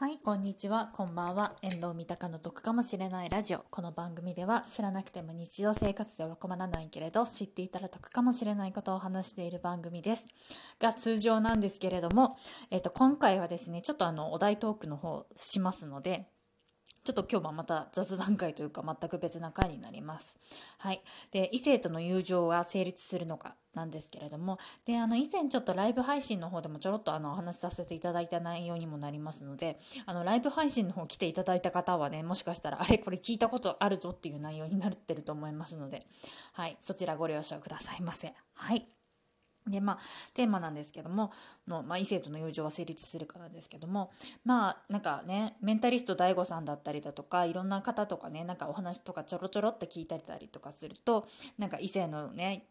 はい、こんにちは、こんばんは。遠藤三鷹の得かもしれないラジオ。この番組では知らなくても日常生活では困らないけれど、知っていたら得かもしれないことを話している番組です。が通常なんですけれども、えっ、と、今回はですね、ちょっとあの、お題トークの方しますので、ちょっと今日はまた雑談会というか全く別な回になります。はい。で、異性との友情が成立するのかなんですけれども、で、あの、以前ちょっとライブ配信の方でもちょろっとあの、お話しさせていただいた内容にもなりますので、あの、ライブ配信の方来ていただいた方はね、もしかしたら、あれこれ聞いたことあるぞっていう内容になってると思いますので、はい。そちらご了承くださいませ。はい。でまあテーマなんですけどもの、まあ、異性との友情は成立するかなですけどもまあなんかねメンタリスト DAIGO さんだったりだとかいろんな方とかねなんかお話とかちょろちょろって聞いたりとかするとなんか異性のね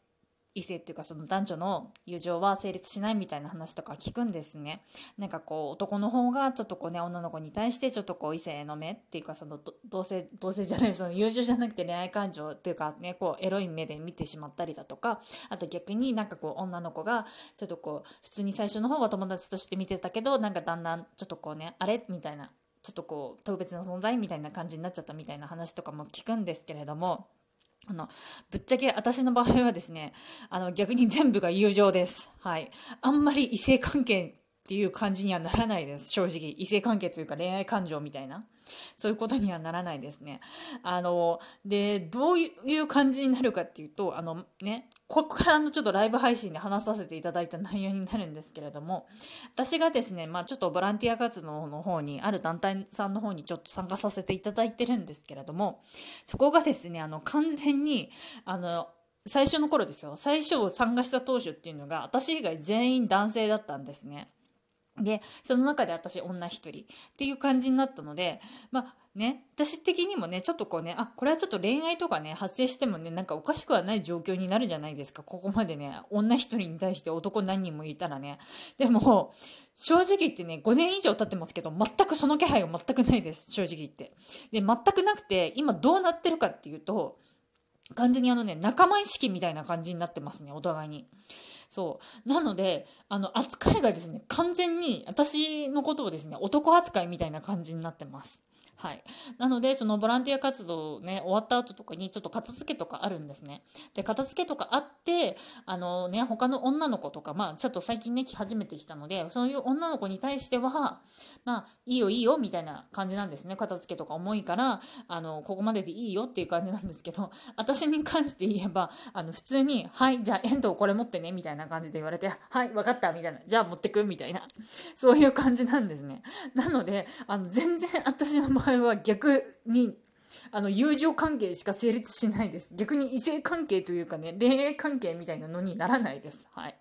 異性っていうかその男女の友情は成立しないみたいな話とか聞くんですね。なんかこう男の方がちょっとこうね女の子に対してちょっとこう異性の目っていうかその同性同性じゃないその友情じゃなくて恋愛感情っていうかねこうエロい目で見てしまったりだとかあと逆になんかこう女の子がちょっとこう普通に最初の方は友達として見てたけどなんかだんだんちょっとこうねあれ？みたいなちょっとこう特別な存在？みたいな感じになっちゃったみたいな話とかも聞くんですけれども。あの、ぶっちゃけ私の場合はですね、あの、逆に全部が友情です。はい。あんまり異性関係っていう感じにはならないです。正直。異性関係というか恋愛感情みたいな。そういうことにはならないですね。あの、で、どういう感じになるかっていうと、あのね、ここからのちょっとライブ配信で話させていただいた内容になるんですけれども、私がですね、まあちょっとボランティア活動の方に、ある団体さんの方にちょっと参加させていただいてるんですけれども、そこがですね、あの、完全に、あの、最初の頃ですよ。最初参加した当初っていうのが、私以外全員男性だったんですね。で、その中で私女一人っていう感じになったので、まあね、私的にもね、ちょっとこうね、あ、これはちょっと恋愛とかね、発生してもね、なんかおかしくはない状況になるじゃないですか。ここまでね、女一人に対して男何人もいたらね。でも、正直言ってね、5年以上経ってますけど、全くその気配は全くないです。正直言って。で、全くなくて、今どうなってるかっていうと、完全にあのね、仲間意識みたいな感じになってますね、お互いに。そう。なので、あの、扱いがですね、完全に私のことをですね、男扱いみたいな感じになってます。はい。なので、そのボランティア活動ね、終わった後とかにちょっと片付けとかあるんですね。で、片付けとかあって、あのね、他の女の子とか、まあ、ちょっと最近ね、来始めてきたので、そういう女の子に対しては、まあ、いいよいいよ、みたいな感じなんですね。片付けとか重いから、あの、ここまででいいよっていう感じなんですけど、私に関して言えば、あの、普通に、はい、じゃあ、遠藤これ持ってね、みたいな感じで言われて、はい、わかった、みたいな。じゃあ持ってく、みたいな。そういう感じなんですね。なので、あの、全然私の場合は逆にあの友情関係しか成立しないです。逆に異性関係というかね恋愛関係みたいなのにならないです。はい。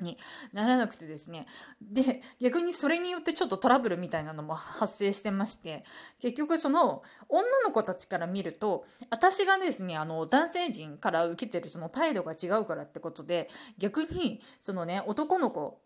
にならなくてですね。で逆にそれによってちょっとトラブルみたいなのも発生してまして結局その女の子たちから見ると私がですねあの男性陣から受けてるその態度が違うからってことで逆にそのね男の子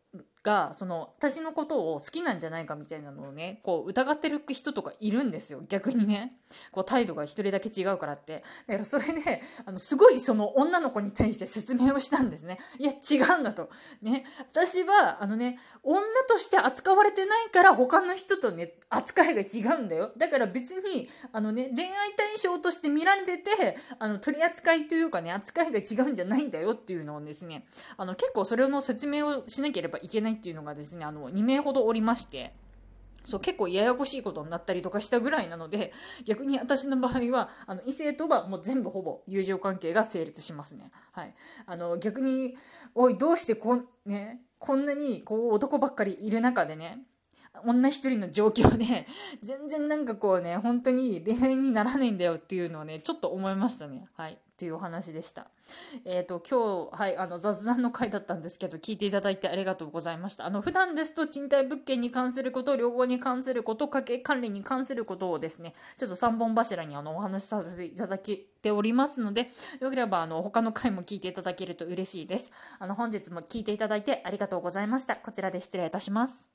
がその私のことを好きなんじゃないかみたいなのをねこう疑ってる人とかいるんですよ。逆にね。こう態度が一人だけ違うからって。だからそれであのすごいその女の子に対して説明をしたんですね。いや違うんだと。ね。私はあのね女として扱われてないから他の人とね扱いが違うんだよ。だから別にあのね恋愛対象として見られててあの取り扱いというかね扱いが違うんじゃないんだよっていうのをですねあの結構それの説明をしなければいいけないっていうのがですねあの2名ほどおりましてそう結構ややこしいことになったりとかしたぐらいなので逆に私の場合はあの異性とはもう全部ほぼ友情関係が成立しますね。はい、あの逆においどうしてこ,、ね、こんなにこう男ばっかりいる中でね女一人の状況で全然なんかこうね本当に恋愛にならないんだよっていうのをねちょっと思いましたね。はいっていうお話でした。えっ、ー、と、今日、はい、あの、雑談の回だったんですけど、聞いていただいてありがとうございました。あの、普段ですと、賃貸物件に関すること、両方に関すること、家計管理に関することをですね、ちょっと3本柱にあの、お話しさせていただけておりますので、よければ、あの、他の回も聞いていただけると嬉しいです。あの、本日も聞いていただいてありがとうございました。こちらで失礼いたします。